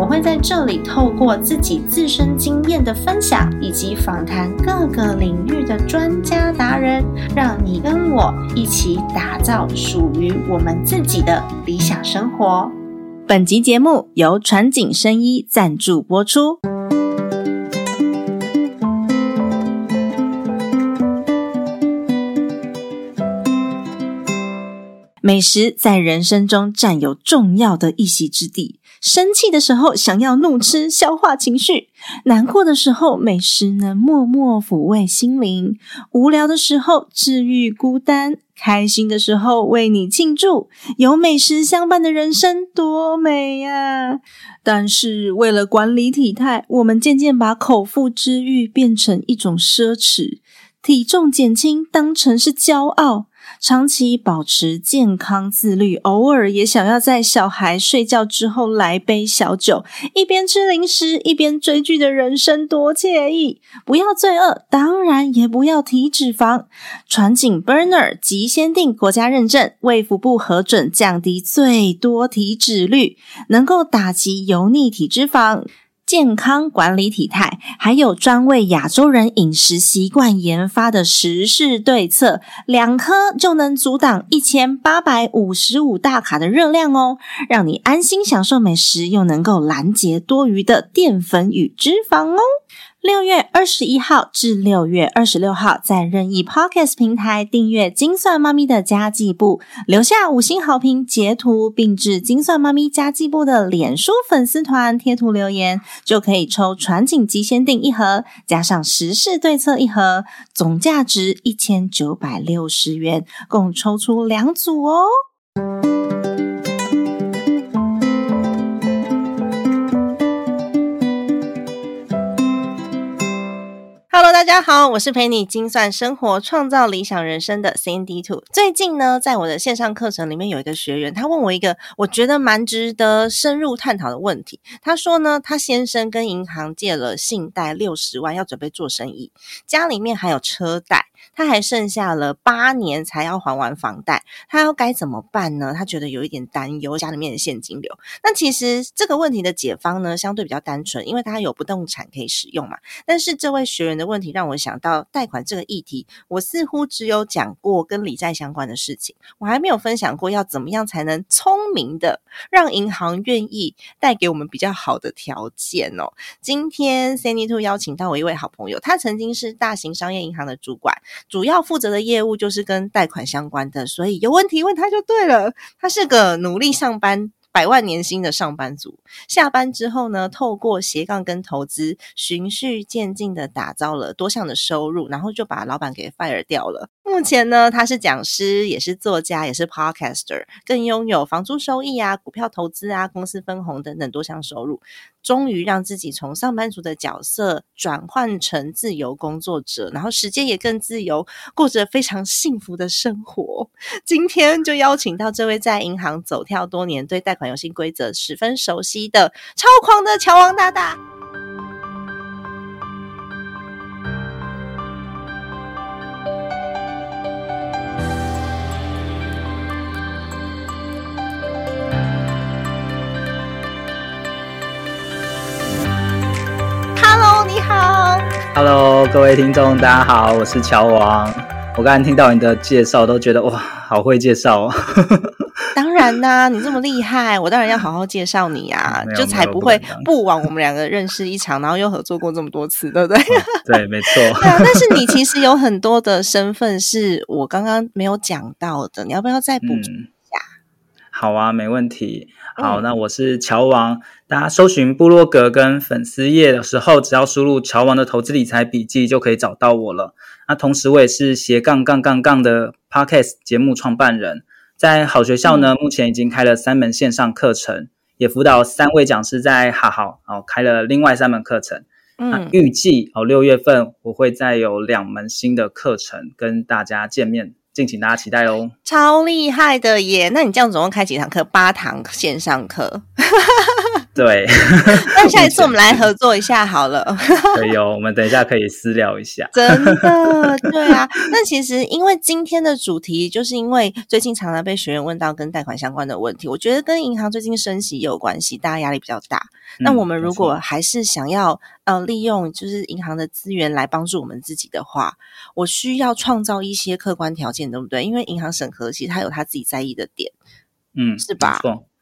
我会在这里透过自己自身经验的分享，以及访谈各个领域的专家达人，让你跟我一起打造属于我们自己的理想生活。本集节目由传景生医赞助播出。美食在人生中占有重要的一席之地。生气的时候想要怒吃消化情绪，难过的时候美食能默默抚慰心灵，无聊的时候治愈孤单，开心的时候为你庆祝。有美食相伴的人生多美呀！但是为了管理体态，我们渐渐把口腹之欲变成一种奢侈，体重减轻当成是骄傲。长期保持健康自律，偶尔也想要在小孩睡觉之后来杯小酒，一边吃零食一边追剧的人生多惬意！不要罪恶，当然也不要体脂肪。传景 Burner 极先定国家认证，为腹部核准降低最多体脂率，能够打击油腻体脂肪。健康管理体态，还有专为亚洲人饮食习惯研发的时事对策，两颗就能阻挡一千八百五十五大卡的热量哦，让你安心享受美食，又能够拦截多余的淀粉与脂肪哦。六月二十一号至六月二十六号，在任意 Podcast 平台订阅“精算妈咪”的家计部，留下五星好评截图，并至“精算妈咪家计部”的脸书粉丝团贴图留言，就可以抽传景极限定一盒，加上时事对策一盒，总价值一千九百六十元，共抽出两组哦。大家好，我是陪你精算生活、创造理想人生的 Cindy Two。最近呢，在我的线上课程里面有一个学员，他问我一个我觉得蛮值得深入探讨的问题。他说呢，他先生跟银行借了信贷六十万，要准备做生意，家里面还有车贷。他还剩下了八年才要还完房贷，他要该怎么办呢？他觉得有一点担忧家里面的现金流。那其实这个问题的解方呢，相对比较单纯，因为他有不动产可以使用嘛。但是这位学员的问题让我想到贷款这个议题，我似乎只有讲过跟理债相关的事情，我还没有分享过要怎么样才能聪明的让银行愿意贷给我们比较好的条件哦。今天 Sandy Two 邀请到我一位好朋友，他曾经是大型商业银行的主管。主要负责的业务就是跟贷款相关的，所以有问题问他就对了。他是个努力上班、百万年薪的上班族。下班之后呢，透过斜杠跟投资，循序渐进的打造了多项的收入，然后就把老板给 fire 掉了。目前呢，他是讲师，也是作家，也是 podcaster，更拥有房租收益啊、股票投资啊、公司分红等等多项收入。终于让自己从上班族的角色转换成自由工作者，然后时间也更自由，过着非常幸福的生活。今天就邀请到这位在银行走跳多年、对贷款游戏规则十分熟悉的超狂的乔王大大。Hello，各位听众，大家好，我是乔王。我刚才听到你的介绍，都觉得哇，好会介绍哦。当然啦、你这么厉害，我当然要好好介绍你啊，就才不会不枉我们两个认识一场，然后又合作过这么多次，对不对？对，没错。对啊，但是你其实有很多的身份是我刚刚没有讲到的，你要不要再补充？嗯，好啊，没问题。好，嗯那我是乔王。大家搜寻部落格跟粉丝页的时候，只要输入“乔王的投资理财笔记”就可以找到我了。那同时，我也是斜杠杠杠杠的 Podcast 节目创办人。在好学校呢，目前已经开了三门线上课程，也辅导三位讲师在好好哦开了另外三门课程。那嗯，预计哦六月份我会再有两门新的课程跟大家见面敬请大家期待哦。超厉害的耶！那你这样总共开几堂课？八堂线上课。对，那下一次我们来合作一下好了。可以哦，我们等一下可以私聊一下。真的，对啊。那其实因为今天的主题，就是因为最近常常被学员问到跟贷款相关的问题，我觉得跟银行最近升息也有关系，大家压力比较大。那我们如果还是想要呃利用就是银行的资源来帮助我们自己的话，我需要创造一些客观条件，对不对？因为银行审核其实它有它自己在意的点，嗯，是吧？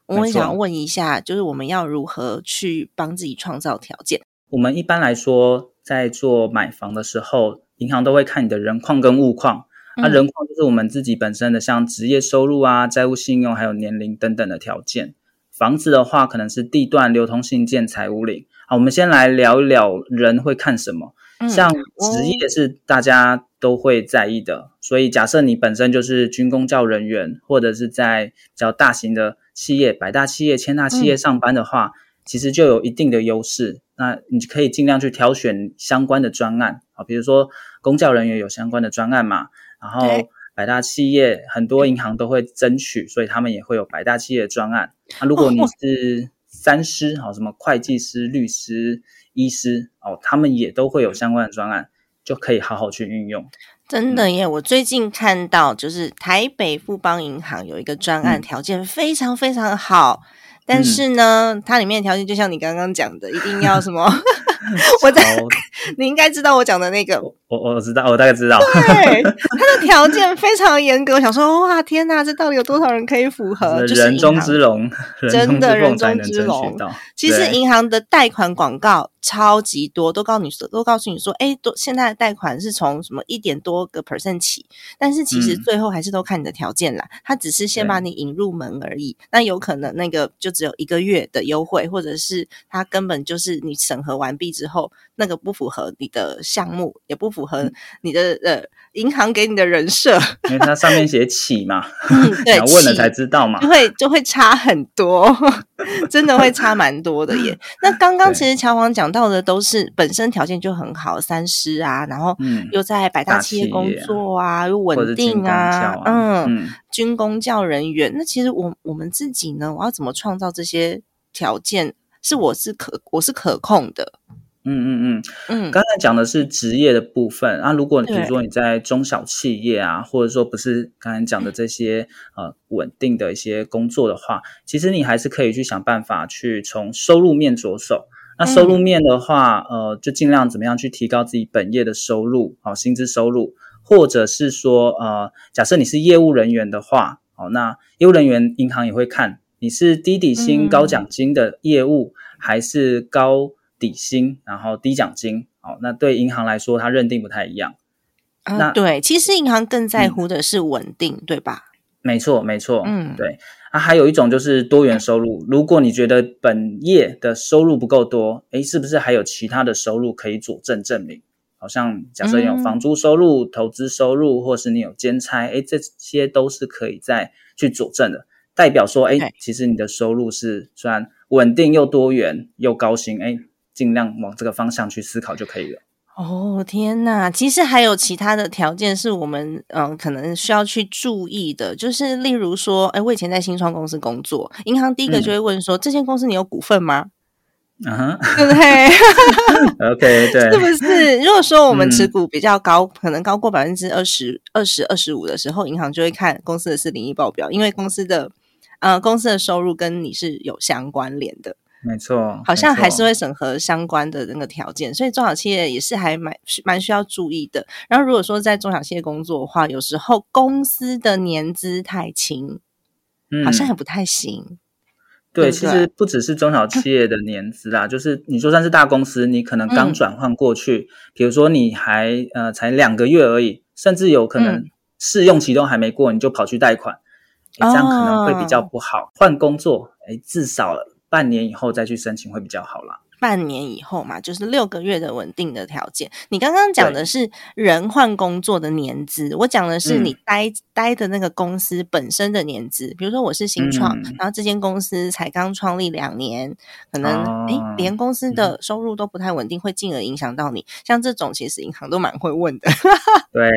我也想问一下，就是我们要如何去帮自己创造条件？我们一般来说，在做买房的时候，银行都会看你的人况跟物况。那人况就是我们自己本身的，像职业收入啊、债务信用还有年龄等等的条件。房子的话，可能是地段、流通性、建材、屋龄。好，我们先来聊一聊人会看什么。像职业是大家都会在意的，所以假设你本身就是军工教人员，或者是在比较大型的企业、百大企业、千大企业上班的话，其实就有一定的优势。那你可以尽量去挑选相关的专案啊，比如说公教人员有相关的专案嘛，然后百大企业很多银行都会争取，所以他们也会有百大企业专案。那如果你是三师，好什么会计师、律师。医师哦，他们也都会有相关的专案，就可以好好去运用。真的耶！我最近看到，就是台北富邦银行有一个专案，条件非常非常好。但是呢，它里面的条件就像你刚刚讲的，一定要什么？我在，你应该知道我讲的那个。我我知道，我大概知道。对，他的条件非常严格。我想说，哇，天哪，这到底有多少人可以符合？人中之龙，真的人中之龙。其实银行的贷款广告超级多，都告诉你说，都告诉你说，哎，都现在的贷款是从什么一点多个 percent 起，但是其实最后还是都看你的条件啦。他只是先把你引入门而已。那有可能那个就只有一个月的优惠，或者是他根本就是你审核完毕之后，那个不符合你的项目，也不符合你的呃银行给你的人设，因为它上面写起嘛，对，问了才知道嘛，就会就会差很多，真的会差蛮多的耶。那刚刚其实乔王讲到的都是本身条件就很好，三师啊，然后又在百大企业工作啊，又稳定啊，嗯，军工教人员。那其实我我们自己呢，我要怎么创造这些条件？是我是可我是可控的。嗯嗯嗯嗯，刚才讲的是职业的部分啊。如果比如说你在中小企业啊，或者说不是刚才讲的这些呃稳定的一些工作的话，其实你还是可以去想办法去从收入面着手。那收入面的话，呃，就尽量怎么样去提高自己本业的收入，好薪资收入，或者是说呃，假设你是业务人员的话，好，那业务人员银行也会看你是低底薪高奖金的业务，还是高。底薪，然后低奖金，哦，那对银行来说，它认定不太一样。那对，其实银行更在乎的是稳定，对吧？没错，没错，嗯，对。啊，还有一种就是多元收入。如果你觉得本业的收入不够多，诶，是不是还有其他的收入可以佐证证明？好像假设你有房租收入、投资收入，或是你有兼差，诶，这些都是可以再去佐证的，代表说，诶，其实你的收入是虽然稳定又多元又高薪，诶。尽量往这个方向去思考就可以了。哦，天哪！其实还有其他的条件是我们嗯可能需要去注意的，就是例如说，哎，我以前在新创公司工作，银行第一个就会问说，这间公司你有股份吗？啊，对不对？OK，对，是不是？如果说我们持股比较高，可能高过百分之二十二十二十五的时候，银行就会看公司的四零一报表，因为公司的呃公司的收入跟你是有相关联的。没错，好像还是会审核相关的那个条件，所以中小企业也是还蛮蛮需要注意的。然后如果说在中小企业工作的话，有时候公司的年资太轻，好像也不太行。对，其实不只是中小企业的年资啦，就是你就算是大公司，你可能刚转换过去，比如说你还呃才两个月而已，甚至有可能试用期都还没过，你就跑去贷款，这样可能会比较不好。换工作，哎，至少。半年以后再去申请会比较好啦。半年以后嘛，就是六个月的稳定的条件。你刚刚讲的是人换工作的年资，我讲的是你待待的那个公司本身的年资。比如说我是新创，然后这间公司才刚创立两年，可能诶连公司的收入都不太稳定，会进而影响到你。像这种，其实银行都蛮会问的。对，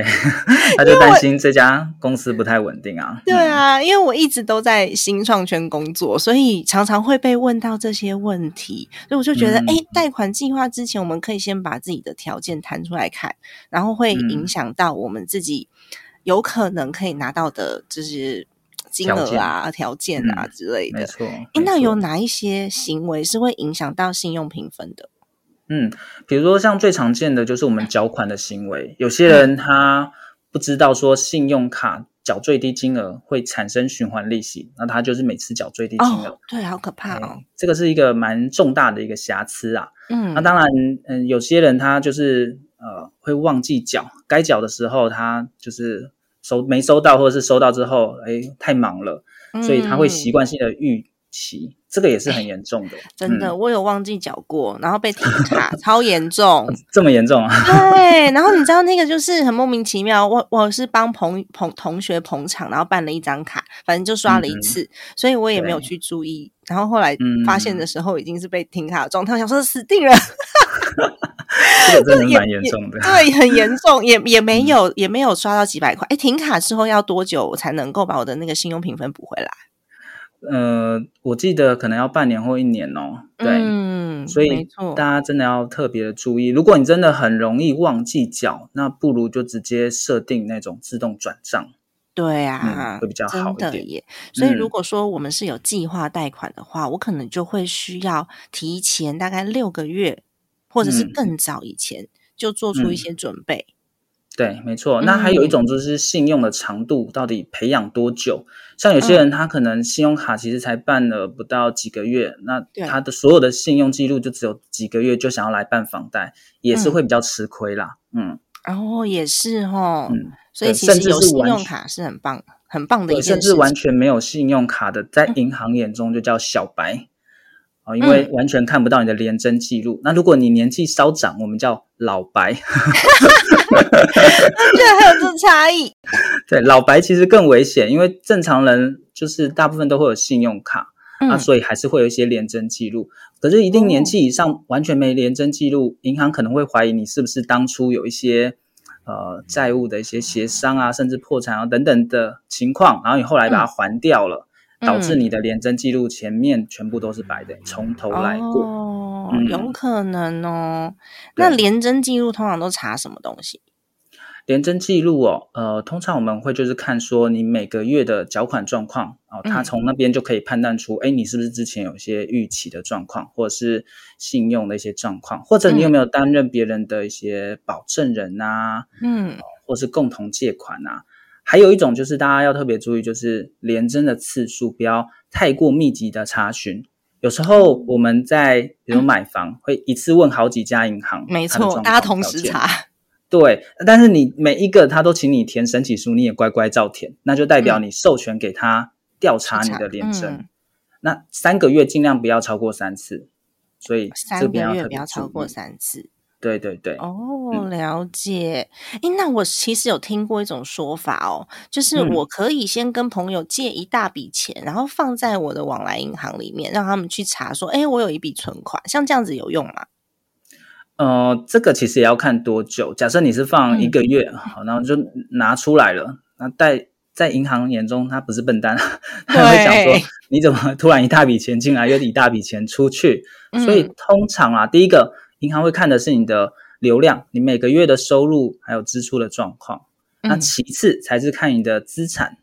他就担心这家公司不太稳定啊。对啊，因为我一直都在新创圈工作，所以常常会被问到这些问题，所以我就觉得。哎，贷款计划之前，我们可以先把自己的条件谈出来看，然后会影响到我们自己有可能可以拿到的，就是金额啊、条件啊之类的。没错。那有哪一些行为是会影响到信用评分的？嗯，比如说像最常见的就是我们缴款的行为，有些人他不知道说信用卡。缴最低金额会产生循环利息，那他就是每次缴最低金额，对，好可怕哦。这个是一个蛮重大的一个瑕疵啊。嗯，那当然，嗯，有些人他就是呃会忘记缴，该缴的时候他就是收没收到，或者是收到之后，哎，太忙了，所以他会习惯性的预期。这个也是很严重的，真的，我有忘记缴过，然后被停卡，超严重，这么严重啊？对，然后你知道那个就是很莫名其妙，我我是帮朋朋同学捧场，然后办了一张卡，反正就刷了一次，所以我也没有去注意，然后后来发现的时候已经是被停卡的状态，想说死定了，这个真的蛮严重的，对，很严重，也也没有也没有刷到几百块，哎，停卡之后要多久我才能够把我的那个信用评分补回来？呃，我记得可能要半年或一年哦。对，嗯所以大家真的要特别的注意。如果你真的很容易忘记缴，那不如就直接设定那种自动转账。对啊，会比较好一点。所以如果说我们是有计划贷款的话，我可能就会需要提前大概六个月，或者是更早以前就做出一些准备。对，没错。那还有一种就是信用的长度到底培养多久？像有些人他可能信用卡其实才办了不到几个月，那他的所有的信用记录就只有几个月，就想要来办房贷，也是会比较吃亏啦。嗯，哦，也是哦。嗯，所以其实有信用卡是很棒、很棒的一件事。甚至完全没有信用卡的，在银行眼中就叫小白。哦，因为完全看不到你的廉征记录。那如果你年纪稍长，我们叫老白。居然还有这差异？对，老白其实更危险，因为正常人就是大部分都会有信用卡，那所以还是会有一些廉征记录。可是，一定年纪以上完全没廉征记录，银行可能会怀疑你是不是当初有一些呃债务的一些协商啊，甚至破产啊等等的情况，然后你后来把它还掉了。导致你的廉征记录前面全部都是白的，从头来过，哦，有可能哦。那廉征记录通常都查什么东西？廉征记录哦，呃，通常我们会就是看说你每个月的缴款状况哦，他从那边就可以判断出，哎，你是不是之前有些逾期的状况，或者是信用的一些状况，或者你有没有担任别人的一些保证人呐？嗯，或是共同借款呐？还有一种就是大家要特别注意，就是连征的次数不要太过密集的查询。有时候我们在比如买房，会一次问好几家银行，没错，大家同时查。对，但是你每一个他都请你填申请书，你也乖乖照填，那就代表你授权给他调查你的连征。那三个月尽量不要超过三次，所以三个月不要超过三次。对对对，哦，了解。诶，那我其实有听过一种说法哦，就是我可以先跟朋友借一大笔钱，然后放在我的往来银行里面，让他们去查，说，哎，我有一笔存款，像这样子有用吗？呃，这个其实也要看多久。假设你是放一个月，好，然后就拿出来了，那在在银行眼中，他不是笨蛋，他会想说，你怎么突然一大笔钱进来，又一大笔钱出去？所以通常啊，第一个。银行会看的是你的流量，你每个月的收入还有支出的状况。那其次才是看你的资产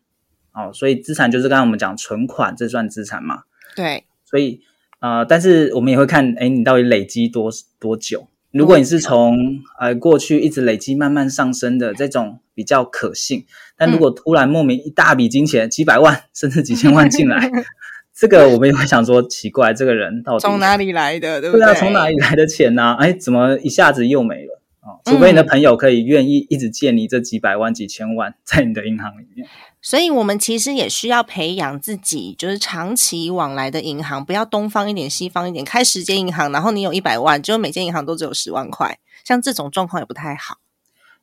哦，所以资产就是刚刚我们讲存款，这算资产嘛？对。所以呃，但是我们也会看，哎，你到底累积多多久？如果你是从呃过去一直累积慢慢上升的这种比较可信，但如果突然莫名一大笔金钱，几百万甚至几千万进来。这个我们也会想说，奇怪，这个人到底从哪里来的？对不对？从哪里来的钱呢？哎，怎么一下子又没了啊？除非你的朋友可以愿意一直借你这几百万、几千万 在你的银行里面。所以我们其实也需要培养自己，就是长期往来的银行，不要东方一点西方一点，开十间银行，然后你有一百万，结果每间银行都只有十万块，像这种状况也不太好。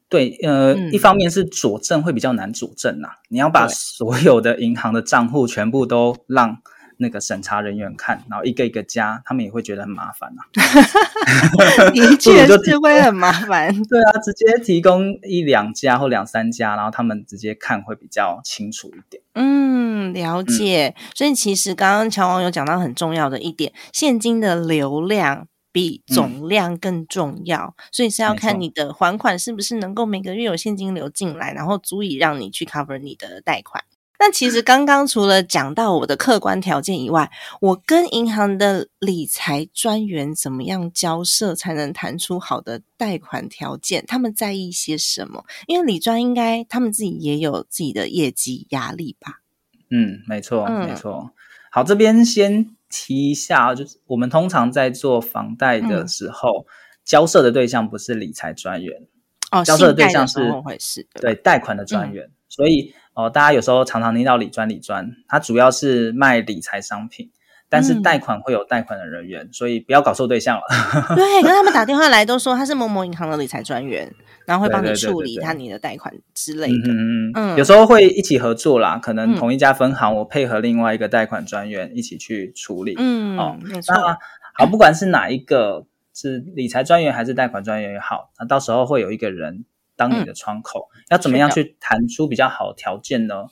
对，呃，嗯一方面是佐证会比较难佐证呐、你要把所有的银行的账户全部都让那个审查人员看，然后一个一个加，他们也会觉得很麻烦呐、的确就是会很麻烦。对啊，直接提供一两家或两三家，然后他们直接看会比较清楚一点。嗯，了解。所以其实刚刚乔王有讲到很重要的一点，现金的流量比总量更重要，所以是要看你的还款是不是能够每个月有现金流进来，然后足以让你去 cover 你的贷款。那其实刚刚除了讲到我的客观条件以外，我跟银行的理财专员怎么样交涉才能谈出好的贷款条件？他们在意些什么？因为理专应该他们自己也有自己的业绩压力吧？嗯，没错，嗯没错。好，这边先提一下，就是我们通常在做房贷的嗯时候，交涉的对象不是理财专员，哦，交涉的对象是时候会是对对贷款的专员。所以哦、大家有时候常常听到理专理专，它主要是卖理财商品，但是嗯贷款会有贷款的人员，所以不要搞错对象了。对，跟他们打电话来都说他是某某银行的理财专员，然后会帮你处理他你的贷款之类的。嗯嗯嗯嗯有时候会一起合作啦，可能嗯同一家分行，我配合另外一个贷款专员一起去处理。嗯，哦没错。那好，不管是哪一个是理财专员还是贷款专员也好，那到时候会有一个人当你的窗口，要怎么样去谈出比较好的条件呢？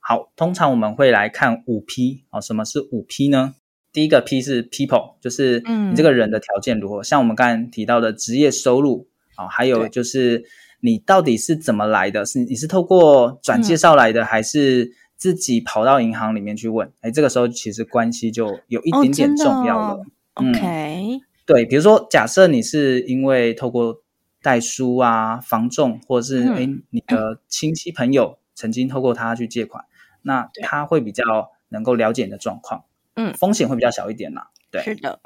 好，通常我们会来看五 P 哦，什么是五 P 呢？第一个 P 是 people，就是嗯你这个人的条件如何，像我们刚才提到的职业收入啊、哦，还有就是你到底是怎么来的？是你是透过转介绍来的，还是自己跑到银行里面去问？哎，这个时候其实关系就有一哦点点重要了。OK，对，比如说，假设你是因为透过代书啊、房仲，或者是嗯哎、诶你的亲戚朋友曾经透过他去借款，那他会比较能够了解你的状况，嗯风险会比较小一点啦。对，是的，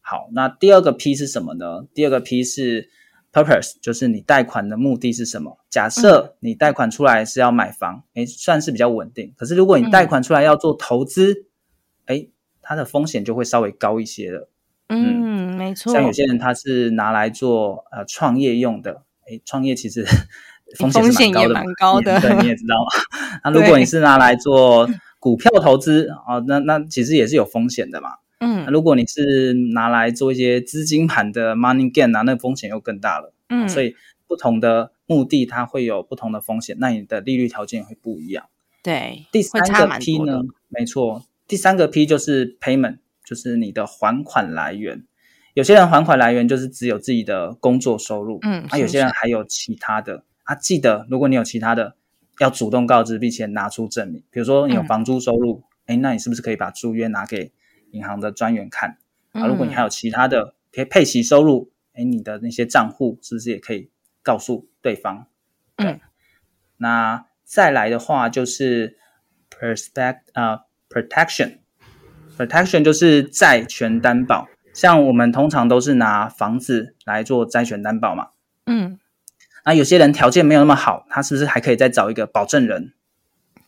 好，那第二个 P 是什么呢？第二个 P 是 purpose，就是你贷款的目的是什么？假嗯设你贷款出来是要买房，哎、算是比较稳定。可是如果你贷款出来要做投资，哎、它的风险就会稍微高一些了。嗯，没错。像有些人他是拿来做呃创业用的，诶，创业其实 风险是蛮高的嘛，蛮高的对，你也知道嘛。那如果你是拿来做股票投资啊、哦，那那其实也是有风险的嘛。那嗯如果你是拿来做一些资金盘的 money gain 啊，那风险又更大了。嗯，所以不同的目的它会有不同的风险，那你的利率条件也会不一样。对，第三个 P 呢？没错，第三个 P 就是 payment，就是你的还款来源。有些人还款来源就是只有自己的工作收入，嗯啊，有些人还有其他的啊。记得，如果你有其他的，要主动告知，并且拿出证明。比如说你有嗯房租收入，哎、那你是不是可以把租约拿给银行的专员看？啊，如果你还有其他的可以配息收入，哎，你的那些账户是不是也可以告诉对方？对，嗯那再来的话就是 perspect 呃 protection protection 就是债权担保，像我们通常都是拿房子来做债权担保嘛。嗯，那有些人条件没有那么好，他是不是还可以再找一个保证人？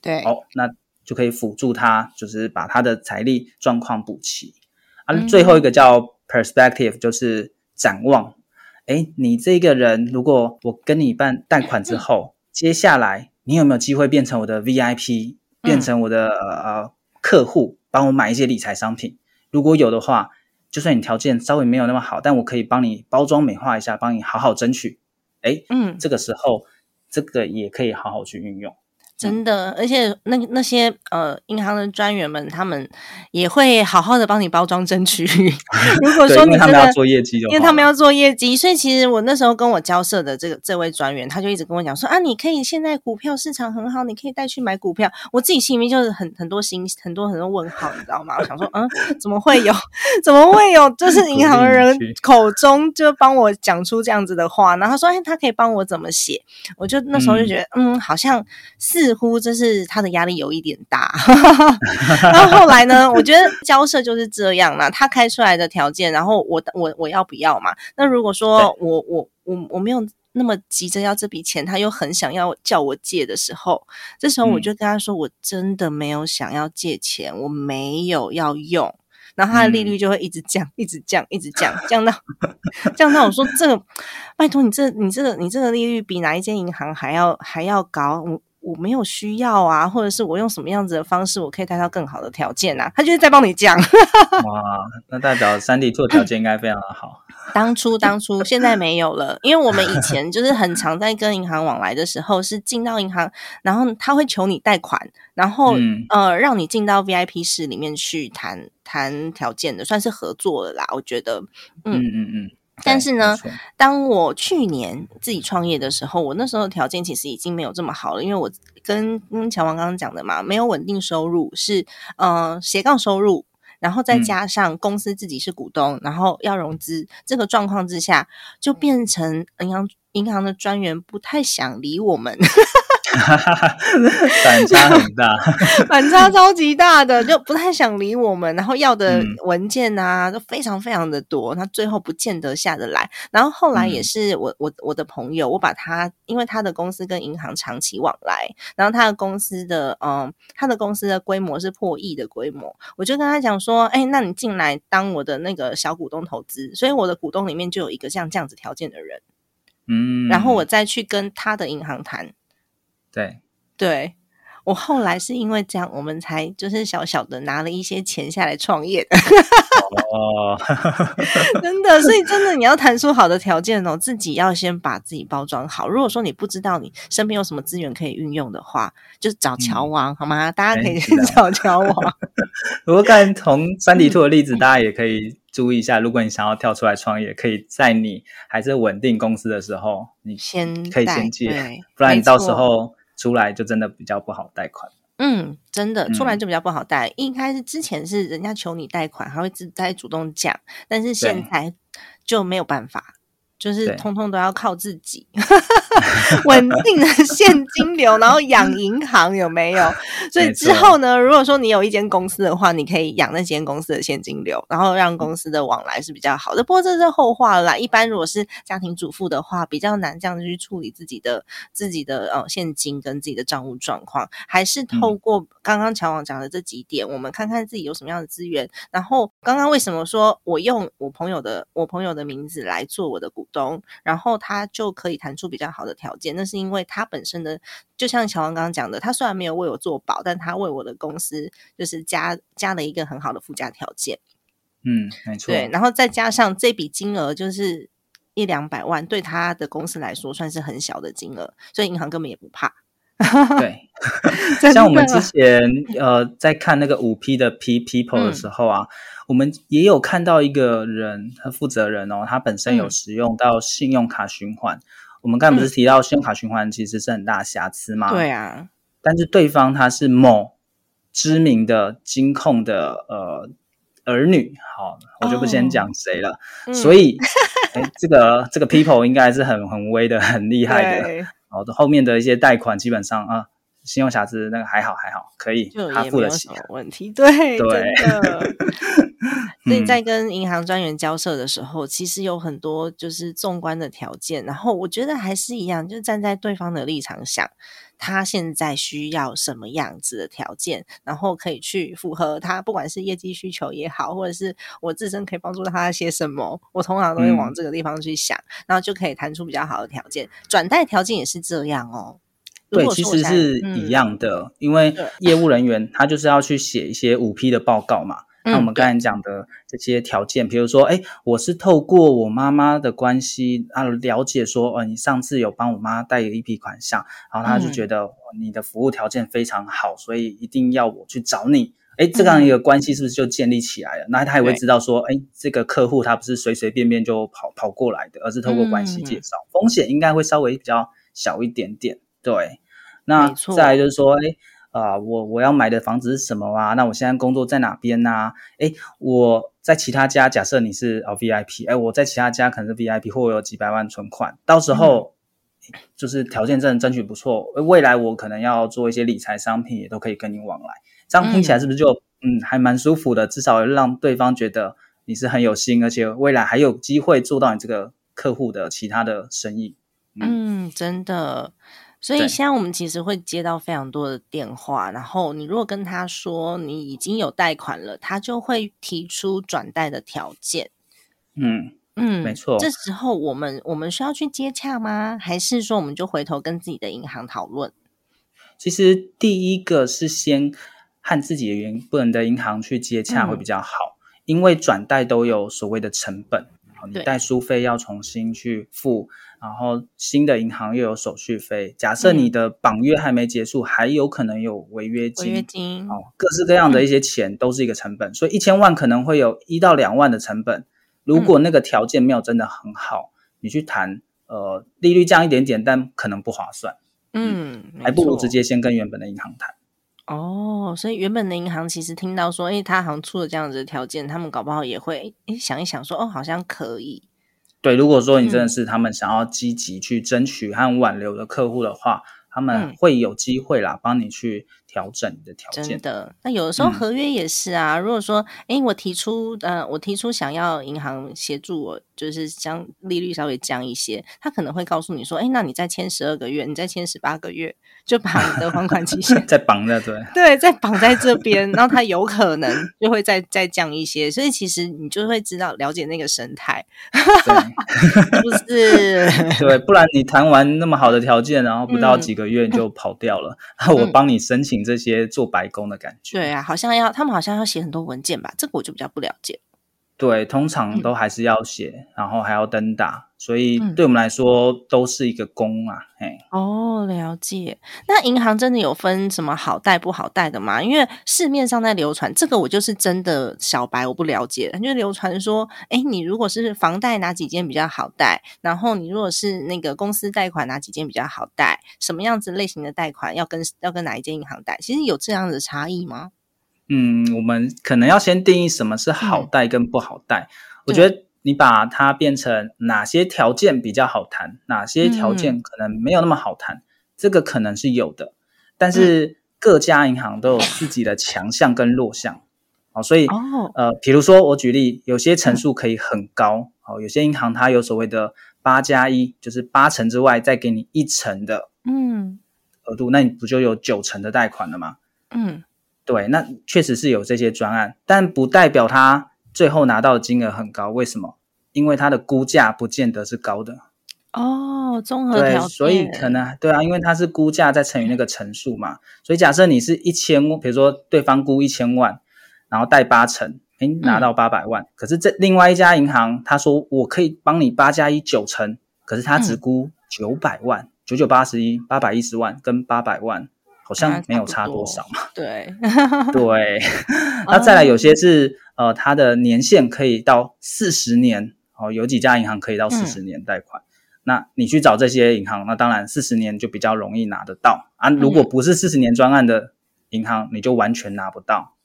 对，哦，那就可以辅助他，就是把他的财力状况补齐。啊，嗯最后一个叫 perspective，就是展望。哎，你这个人，如果我跟你办贷款之后，接下来你有没有机会变成我的 VIP，变成我的、呃呃客户，帮我买一些理财商品？如果有的话，就算你条件稍微没有那么好，但我可以帮你包装美化一下，帮你好好争取。哎，嗯，这个时候这个也可以好好去运用。真的，而且那那些呃银行的专员们，他们也会好好的帮你包装争取。如果，说你真的要做业绩因为他们要做业绩，所以其实我那时候跟我交涉的这个这位专员，他就一直跟我讲说啊，你可以现在股票市场很好，你可以带去买股票。我自己心里面就是很很多心很多很多问号，你知道吗？我想说，嗯，怎么会有，怎么会有，就是银行的人口中就帮我讲出这样子的话，然后他说，哎，他可以帮我怎么写？我就那时候就觉得，嗯好像似似乎就是他的压力有一点大。然后后来呢，我觉得交涉就是这样啦，他开出来的条件，然后我我我要不要嘛？那如果说我我我我没有那么急着要这笔钱，他又很想要叫我借的时候，这时候我就跟他说，我真的没有想要借钱，我没有要用。然后它的利率就会一直降，一直降，一直降，降到降到我说这个，拜托你这你这个你这个利率比哪一间银行还要还要高，我我没有需要啊，或者是我用什么样子的方式我可以带到更好的条件啊？他就是在帮你讲。哇，那代表三 D 做条件应该非常的好。当初当初现在没有了，因为我们以前就是很常在跟银行往来的时候，是进到银行，然后他会求你贷款，然后呃让你进到 VIP 室里面去谈谈条件的，算是合作了啦。我觉得，嗯嗯嗯。但是呢，当我去年自己创业的时候，我那时候条件其实已经没有这么好了，因为我跟跟乔王刚刚讲的嘛，没有稳定收入，是呃斜杠收入。然后再加上公司自己是股东，然后要融资，这个状况之下，就变成银行银行的专员不太想理我们。反差很大，反差超级大的，就不太想理我们，然后要的文件啊都非常非常的多，他最后不见得下得来。然后后来也是我我我的朋友，我把他因为他的公司跟银行长期往来，然后他的公司的嗯他的公司的规模是破亿的规模，我就跟他讲说，哎，那你进来当我的那个小股东投资，所以我的股东里面就有一个像这样子条件的人，嗯，然后我再去跟他的银行谈。对，对我后来是因为这样，我们才就是小小的拿了一些钱下来创业。哦，真的，所以真的你要谈出好的条件哦，自己要先把自己包装好。如果说你不知道你身边有什么资源可以运用的话，就找乔王好吗？大家可以去找乔王。不过刚才从三底兔的例子，大家也可以注意一下，如果你想要跳出来创业，可以在你还是稳定公司的时候，你先可以先借，不然你到时候。出来就真的比较不好贷款，嗯，真的出来就比较不好贷。应该是之前是人家求你贷款，还会自再主动讲，但是现在就没有办法。就是通通都要靠自己 稳定的现金流，然后养银行有没有？所以之后呢，如果说你有一间公司的话，你可以养那间公司的现金流，然后让公司的往来是比较好的。不过这是后话了啦。一般如果是家庭主妇的话，比较难这样子去处理自己的自己的呃现金跟自己的账务状况，还是透过刚刚乔王讲的这几点，我们看看自己有什么样的资源。然后刚刚为什么说我用我朋友的我朋友的名字来做我的股？东，然后他就可以谈出比较好的条件。那是因为他本身的，就像乔王刚刚讲的，他虽然没有为我做保，但他为我的公司就是加加了一个很好的附加条件。嗯，没错。对，然后再加上这笔金额就是一两百万，对他的公司来说算是很小的金额，所以银行根本也不怕。对，像我们之前呃在看那个五 P 的 P People 的时候啊，我们也有看到一个人，他负责人哦，他本身有使用到信用卡循环。我们刚才不是提到信用卡循环其实是很大瑕疵吗？对啊，但是对方他是某知名的金控的呃儿女，好，我就不先讲谁了。所以这个这个 People 应该是很很威的，很厉害的。好的，后面的一些贷款基本上啊，信用瑕疵那个还好还好，可以他付得起。问题对对。所以在跟银行专员交涉的时候，其实有很多就是纵观的条件，然后我觉得还是一样，就是站在对方的立场想，他现在需要什么样子的条件，然后可以去符合他，不管是业绩需求也好，或者是我自身可以帮助他些什么，我通常都会往这个地方去想，然后就可以谈出比较好的条件。转贷条件也是这样哦。对，其实是一样的，因为业务人员他就是要去写一些五批的报告嘛。那我们刚才讲的这些条件，比如说，哎，我是透过我妈妈的关系啊，了解说，呃，你上次有帮我妈贷一笔款项，然后他就觉得你的服务条件非常好，所以一定要我去找你。哎，这样一个关系是不是就建立起来了？那他也会知道说，哎，这个客户他不是随随便便就跑跑过来的，而是透过关系介绍，风险应该会稍微比较小一点点。对，那再来就是说，哎。啊，我我要买的房子是什么啊？那我现在工作在哪边呢？哎，我在其他家，假设你是哦 VIP，哎，我在其他家可能是 VIP，或我有几百万存款，到时候就是条件真的争取不错，未来我可能要做一些理财商品，也都可以跟你往来。这样听起来是不是就嗯还蛮舒服的？至少让对方觉得你是很有心，而且未来还有机会做到你这个客户的其他的生意。嗯，真的。所以现在我们其实会接到非常多的电话，然后你如果跟他说你已经有贷款了，他就会提出转贷的条件。嗯嗯，没错。这时候我们我们需要去接洽吗？还是说我们就回头跟自己的银行讨论？其实第一个是先和自己的原本的银行去接洽会比较好，因为转贷都有所谓的成本。你代书费要重新去付，然后新的银行又有手续费。假设你的绑约还没结束，还有可能有违约金。违约金哦，各式各样的一些钱都是一个成本，所以一千万可能会有一到两万的成本。如果那个条件没有真的很好，你去谈，呃，利率降一点点，但可能不划算。嗯，还不如直接先跟原本的银行谈。哦，所以原本的银行其实听到说，哎，他好像出了这样子的条件，他们搞不好也会哎想一想说，哦，好像可以。对，如果说你真的是他们想要积极去争取和挽留的客户的话，他们会有机会啦，帮你去调整你的条件。真的，那有的时候合约也是啊。如果说，哎，我提出，呃，我提出想要银行协助我。就是将利率稍微降一些，他可能会告诉你说：“哎，那你再签十二个月，你再签十八个月，就把你的还款期限 再绑在对 对，再绑在这边，然后他有可能就会再再降一些。所以其实你就会知道了解那个生态，不是？对，不然你谈完那么好的条件，然后不到几个月你就跑掉了，我帮你申请这些做白工的感觉。对啊，好像要他们好像要写很多文件吧？这个我就比较不了解。对，通常都还是要写，然后还要登打，所以对我们来说都是一个工啊。哎，哦，了解。那银行真的有分什么好贷不好贷的吗？因为市面上在流传，这个我就是真的小白，我不了解。就流传说，哎，你如果是房贷哪几间比较好贷，然后你如果是那个公司贷款哪几间比较好贷，什么样子类型的贷款要跟要跟哪一间银行贷？其实有这样的差异吗？嗯，我们可能要先定义什么是好贷跟不好贷。我觉得你把它变成哪些条件比较好谈，哪些条件可能没有那么好谈，这个可能是有的。但是各家银行都有自己的强项跟弱项，哦，所以呃，比如说我举例，有些成数可以很高，哦，有些银行它有所谓的八加一，就是八成之外再给你一成的嗯额度，那你不就有九成的贷款了吗？嗯。对，那确实是有这些专案，但不代表他最后拿到的金额很高。为什么？因为它的估价不见得是高的。哦，综合条件，所以可能对啊，因为它是估价再乘以那个乘数嘛。所以假设你是一千，比如说对方估一千万，然后贷八成，哎，拿到八百万。可是这另外一家银行他说我可以帮你八加一九成，可是他只估九百万，九九八十一，八百一十万跟八百万。好像没有差多少嘛？对 对，那再来有些是呃，它的年限可以到四十年哦，有几家银行可以到四十年贷款。那你去找这些银行，那当然四十年就比较容易拿得到啊。如果不是四十年专案的银行，你就完全拿不到。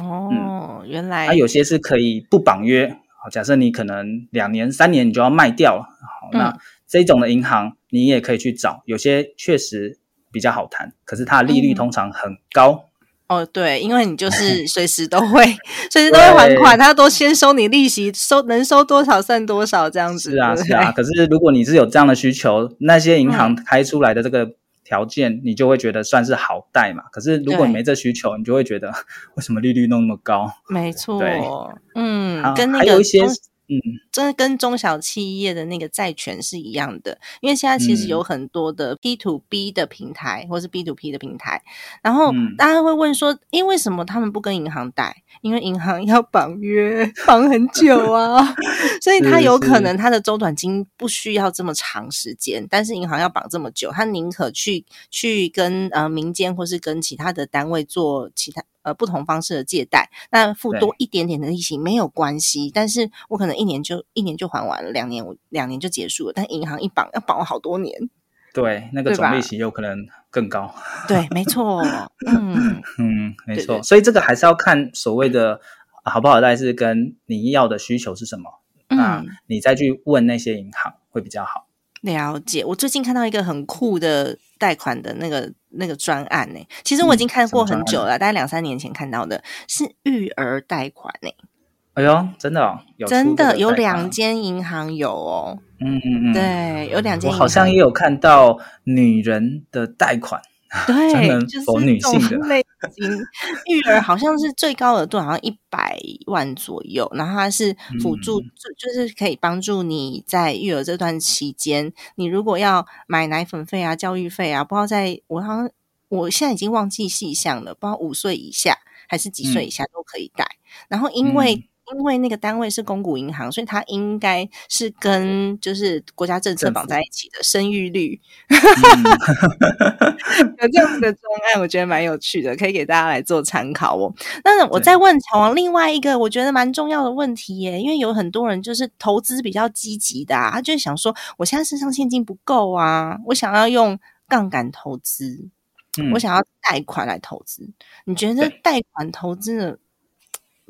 哦，原来它有些是可以不绑约。好，假设你可能两年、三年你就要卖掉了，好，那这种的银行你也可以去找，有些确实。比较好谈，可是它的利率通常很高。哦，对，因为你就 是随时都会，随时都会还款，他都先收你利息，收能收多少算多少这样子。是啊，是啊。可是如果你是有这样的需求，那些银行开出来的这个条件，你就会觉得算是好贷嘛。可是如果你没这需求，你就会觉得 为什么利率那么高？没错，嗯，跟那个还有一些。嗯，这跟中小企业的那个债权是一样的，因为现在其实有很多的 P to B 的平台，或是 B to P 的平台，然后大家会问说，因为什么他们不跟银行贷？因为银行要绑约，绑很久啊，所以他有可能他的周转金不需要这么长时间，但是银行要绑这么久，他宁可去去跟呃民间或是跟其他的单位做其他。呃，不同方式的借贷，那付多一点点的利息没有关系，但是我可能一年就一年就还完了，两年我两年就结束了，但银行一绑要绑好多年，对，那个总利息有可能更高，对，没错，嗯嗯，没错，所以这个还是要看所谓的好不好贷是跟你要的需求是什么，那你再去问那些银行会比较好。了解。我最近看到一个很酷的贷款的那个那个专案呢，其实我已经看过很久了，大概两三年前看到的，是育儿贷款呢。哎呦，真的哦，有真的有两间银行有哦，嗯嗯嗯，，对，有两间我银行，好像也有看到女人的贷款，专 对，就是否女这种性的类型。育儿好像是最高额度，好像一百万左右，然后它是辅助，嗯。就就是可以帮助你在育儿这段期间，你如果要买奶粉费啊、教育费啊，不知道在我好像我现在已经忘记细项了，不知道五岁以下还是几岁以下都可以贷。然后因为、嗯。因为那个单位是公股银行，所以它应该是跟就是国家政策绑在一起的生育率，嗯 有这样子的专案，我觉得蛮有趣的，可以给大家来做参考哦。那我再问乔王另外一个我觉得蛮重要的问题耶，因为有很多人就是投资比较积极的、啊，他就会想说，我现在身上现金不够啊，我想要用杠杆投资，嗯我想要贷款来投资。你觉得贷款投资的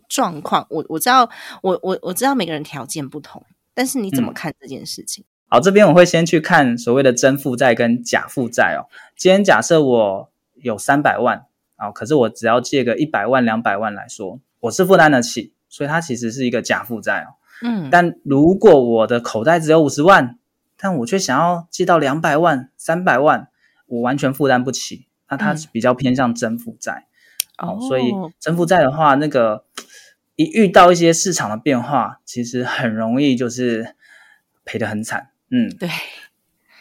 状况，我我知道，我我我知道每个人条件不同，但是你怎么嗯看这件事情？好，这边我会先去看所谓的真负债跟假负债哦。今天假设我有三百万啊、可是我只要借个一百万、两百万来说，我是负担得起，所以它其实是一个假负债哦。嗯，但如果我的口袋只有五十万，但我却想要借到两百万、三百万，我完全负担不起，那它嗯比较偏向真负债。哦哦，所以真负债的话，那个一遇到一些市场的变化，其实很容易就是赔得很惨。嗯，对，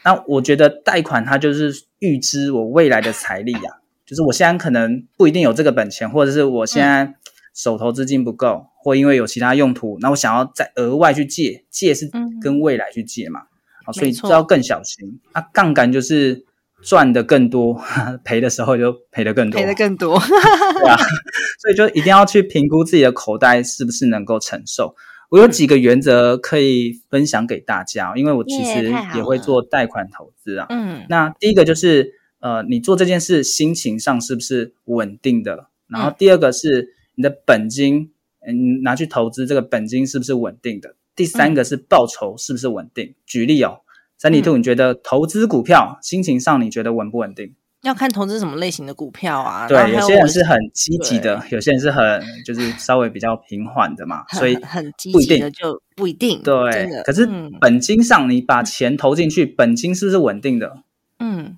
那我觉得贷款它就是预支我未来的财力啊，就是我现在可能不一定有这个本钱，或者是我现在手头资金不够，或因为有其他用途，那我想要再额外去借，借是嗯跟未来去借嘛，好，所以要更小心。那，杠杆就是赚的更多，赔的时候就赔的更多，赔的更多。对啊，所以就一定要去评估自己的口袋是不是能够承受。我有几个原则可以分享给大家，因为我其实也会做贷款投资啊。嗯那第一个就是，呃，你做这件事心情上是不是稳定的？然后嗯第二个是你的本金，嗯，拿去投资这个本金是不是稳定的？第三个是报酬是不是稳定？举例哦，三里兔，嗯你觉得投资股票心情上你觉得稳不稳定？要看投资什么类型的股票啊。对，还有些人是很积极的，有些人是很就是稍微比较平缓的嘛，所以很积极的就不一定。对可是嗯本金上你把钱投进去，本金是不是稳定的？嗯，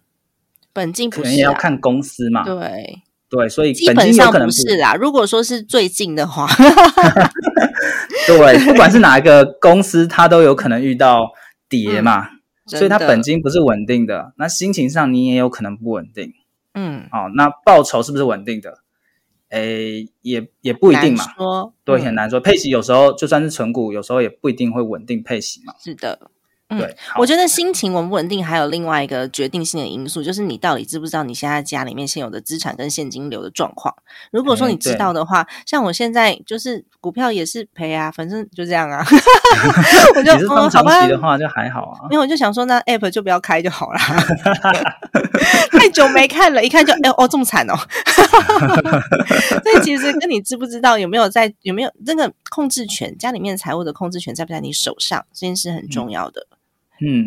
本金不可能也要看公司嘛。对，对，所以基本本上不金有可能是啦。如果说是最近的话，对，不管是 哪一个公司，它都有可能遇到跌嘛，所以它本金不是稳定的。那心情上你也有可能不稳定嗯哦。那报酬是不是稳定的？诶，也也不一定嘛。说对，嗯很难说。配息有时候就算是存股，有时候也不一定会稳定配息嘛。是的。嗯我觉得心情稳不稳定，还有另外一个决定性的因素，就是你到底知不知道你现在家里面现有的资产跟现金流的状况。如果说哎你知道的话，像我现在就是股票也是赔啊，反正就这样啊。我就你是放长嗯好吧期的话就还好啊。因为我就想说，那 app 就不要开就好了。太久没看了，一看就哎、哦这么惨哦。所以其实跟你知不知道有没有在有没有那个控制权，家里面财务的控制权在不在你手上，这件事很重要的。嗯，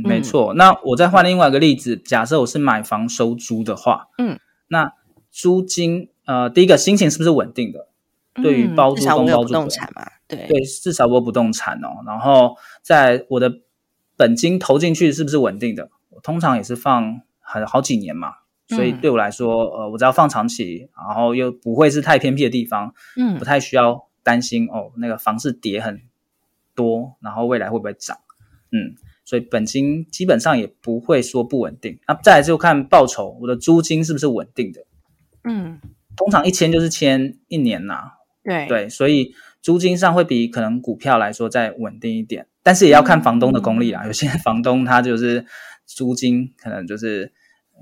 没嗯错。那我再换另外一个例子，假设我是买房收租的话，嗯，那租金呃，第一个心情是不是稳定的？对于嗯包租公包租婆动产嘛，对对，至少我有不动产哦。然后在我的本金投进去是不是稳定的？我通常也是放很好几年嘛，所以嗯对我来说，呃，我只要放长期，然后又不会是太偏僻的地方，嗯不太需要担心哦，那个房市跌很多，然后未来会不会涨？嗯，所以本金基本上也不会说不稳定。那再来就看报酬，我的租金是不是稳定的？嗯，通常一签就是签一年呐、对对，所以租金上会比可能股票来说再稳定一点，但是也要看房东的功力啦。有些房东他就是租金可能就是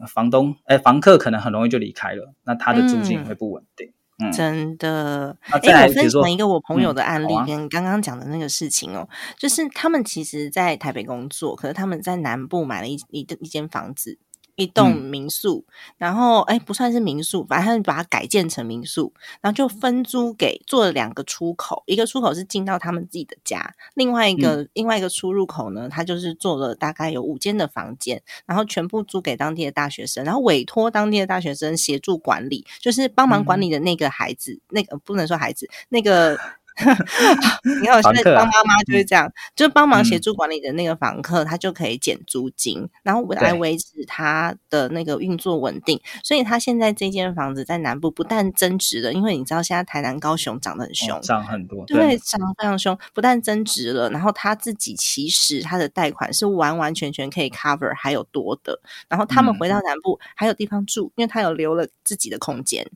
呃房东哎房客可能很容易就离开了，那他的租金会不稳定。嗯，真的。哎，我分享一个我朋友嗯的案例跟刚刚讲的那个事情哦，就是他们其实，在台北工作，可是他们在南部买了一一一间房子。一栋民宿，然后哎不算是民宿，反正把它改建成民宿，然后就分租给做了两个出口，一个出口是进到他们自己的家，另外一个、另外一个出入口呢，他就是做了大概有五间的房间，然后全部租给当地的大学生，然后委托当地的大学生协助管理，就是帮忙管理的那个孩子，那个不能说孩子，那个。你看，我现在当妈妈就是这样，就帮忙协助管理的那个房客，他就可以减租金，然后来维持他的那个运作稳定。所以，他现在这间房子在南部不但增值了，因为你知道现在台南、高雄涨得很凶，涨很多，对，涨得非常凶。不但增值了，然后他自己其实他的贷款是完完全全可以 cover，还有多的。然后他们回到南部还有地方住，因为他有留了自己的空间，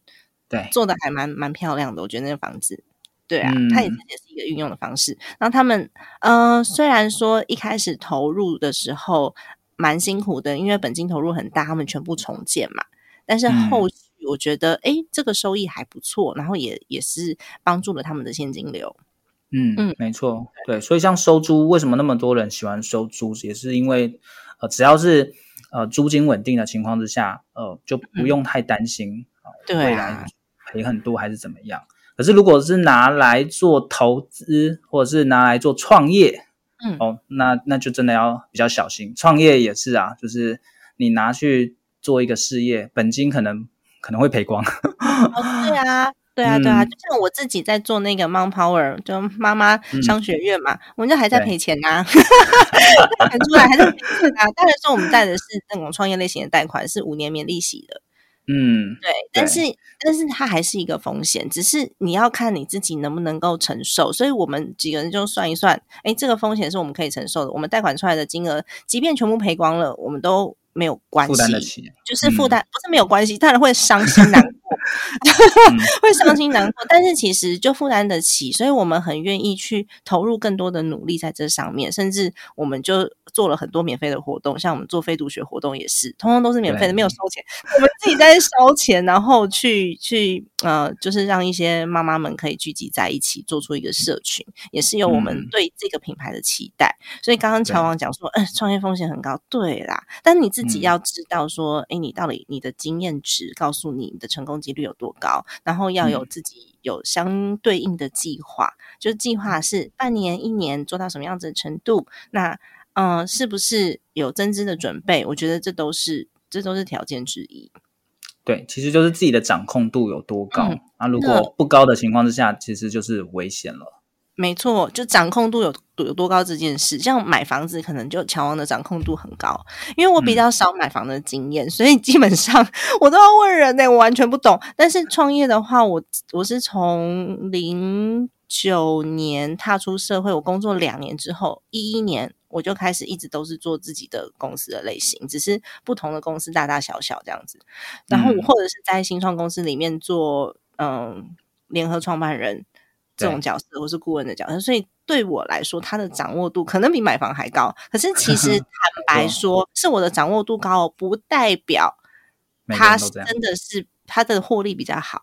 对，做的还蛮蛮漂亮的。我觉得那个房子。对啊，它也也是一个运用的方式。然后他们，呃，虽然说一开始投入的时候蛮辛苦的，因为本金投入很大，他们全部重建嘛。但是后续我觉得，哎，这个收益还不错，然后也也是帮助了他们的现金流。嗯嗯，没错，对。所以像收租，为什么那么多人喜欢收租，也是因为呃，只要是呃租金稳定的情况之下，呃，就不用太担心啊，未来赔很多还是怎么样。可是，如果是拿来做投资，或者是拿来做创业，嗯，哦，那那就真的要比较小心。创业也是啊，就是你拿去做一个事业，本金可能可能会赔光。哦，对啊，对啊，对啊，就像我自己在做那个 Mom Power，就妈妈商学院嘛，我们就还在赔钱呐，钱出来还是赔钱啊。当然说我们贷的是那种创业类型的贷款，是五年免利息的。嗯，对，但是但是它还是一个风险，只是你要看你自己能不能够承受。所以我们几个人就算一算，哎，这个风险是我们可以承受的。我们贷款出来的金额，即便全部赔光了，我们都没有关系，负担得起就是负担不是没有关系，当然会伤心难过，会伤心难过，但是其实就负担得起，所以我们很愿意去投入更多的努力在这上面，甚至我们就。做了很多免费的活动，像我们做非读学活动也是，通通都是免费的，没有收钱。我们自己在烧钱，然后去去呃，就是让一些妈妈们可以聚集在一起，做出一个社群，也是有我们对这个品牌的期待。所以刚刚乔王讲说，嗯，创业风险很高，对啦，但你自己要知道说，哎，你到底你的经验值告诉你你的成功几率有多高，然后要有自己有相对应的计划，就是计划是半年、一年做到什么样子的程度，那。嗯，是不是有增资的准备？我觉得这都是这都是条件之一。对，其实就是自己的掌控度有多高啊。如果不高的情况之下，其实就是危险了。没错，就掌控度有有多高这件事，像买房子可能就乔王的掌控度很高，因为我比较少买房的经验，所以基本上 我都要问人呢，我完全不懂。但是创业的话，我我是从零九年踏出社会，我工作两年之后，一一年。我就开始一直都是做自己的公司的类型，只是不同的公司大大小小这样子。然后或者是在新创公司里面做嗯联合创办人这种角色，或是顾问的角色。所以对我来说，他的掌握度可能比买房还高。可是其实 坦白说，是我的掌握度高，不代表他真的是他的获利比较好。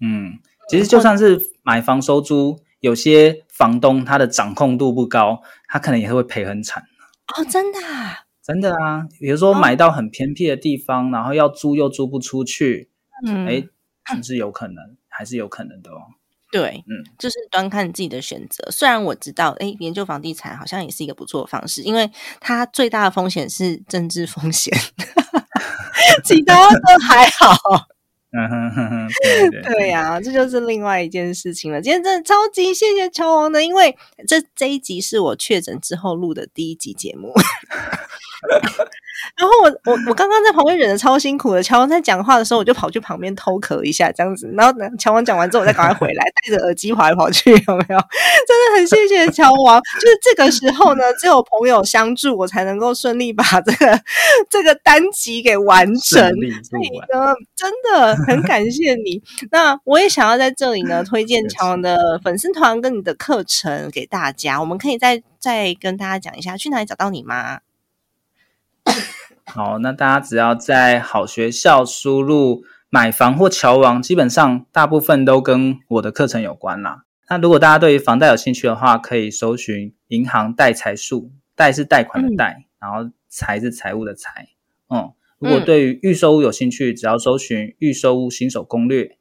嗯，其实就算是买房收租。有些房东他的掌控度不高，他可能也会赔很惨哦，真的，真的啊！比如说买到很偏僻的地方，然后要租又租不出去，嗯，哎，是有可能，还是有可能的哦。对，嗯，就是端看自己的选择。虽然我知道，哎，研究房地产好像也是一个不错的方式，因为它最大的风险是政治风险，其他都还好。嗯哼哼哼，对呀，这就是另外一件事情了。今天真的超级谢谢乔王的，因为这这一集是我确诊之后录的第一集节目。然后我我我刚刚在旁边忍的超辛苦的，乔王在讲话的时候，我就跑去旁边偷咳一下，这样子。然后乔王讲完之后，我再赶快回来，戴着耳机跑来跑去，有没有？真的很谢谢乔王。就是这个时候呢，只有朋友相助，我才能够顺利把这个这个单集给完成。所以呢，真的很感谢你。那我也想要在这里呢，推荐乔王的粉丝团跟你的课程给大家。我们可以再再跟大家讲一下，去哪里找到你吗？好，那大家只要在好学校输入买房或桥王，基本上大部分都跟我的课程有关啦。那如果大家对于房贷有兴趣的话，可以搜寻银行贷财术，贷是贷款的贷，然后财是财务的财。嗯，如果对于预售屋有兴趣，只要搜寻“预售屋新手攻略”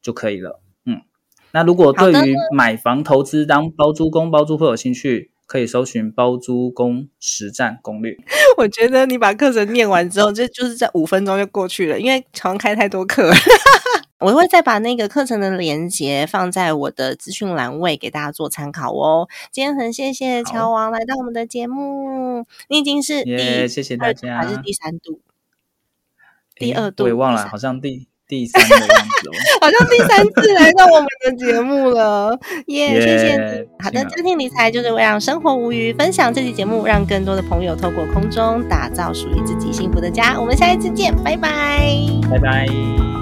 就可以了。嗯，那如果对于买房投资当包租公包租婆有兴趣，可以搜寻“包租公实战攻略”。我觉得你把课程念完之后，这就是在五分钟就过去了，因为常开太多课。我会再把那个课程的连接放在我的资讯栏位，给大家做参考哦。今天很谢谢乔王来到我们的节目，你已经是第谢谢大家还是第三度？第二度我也忘了，好像第第三的样子哦，好像第三次来到我们的节目了。耶，谢谢你。好的，家庭理财就是为让生活无余，分享这期节目，让更多的朋友透过空中打造属于自己幸福的家。我们下一次见，拜拜，拜拜。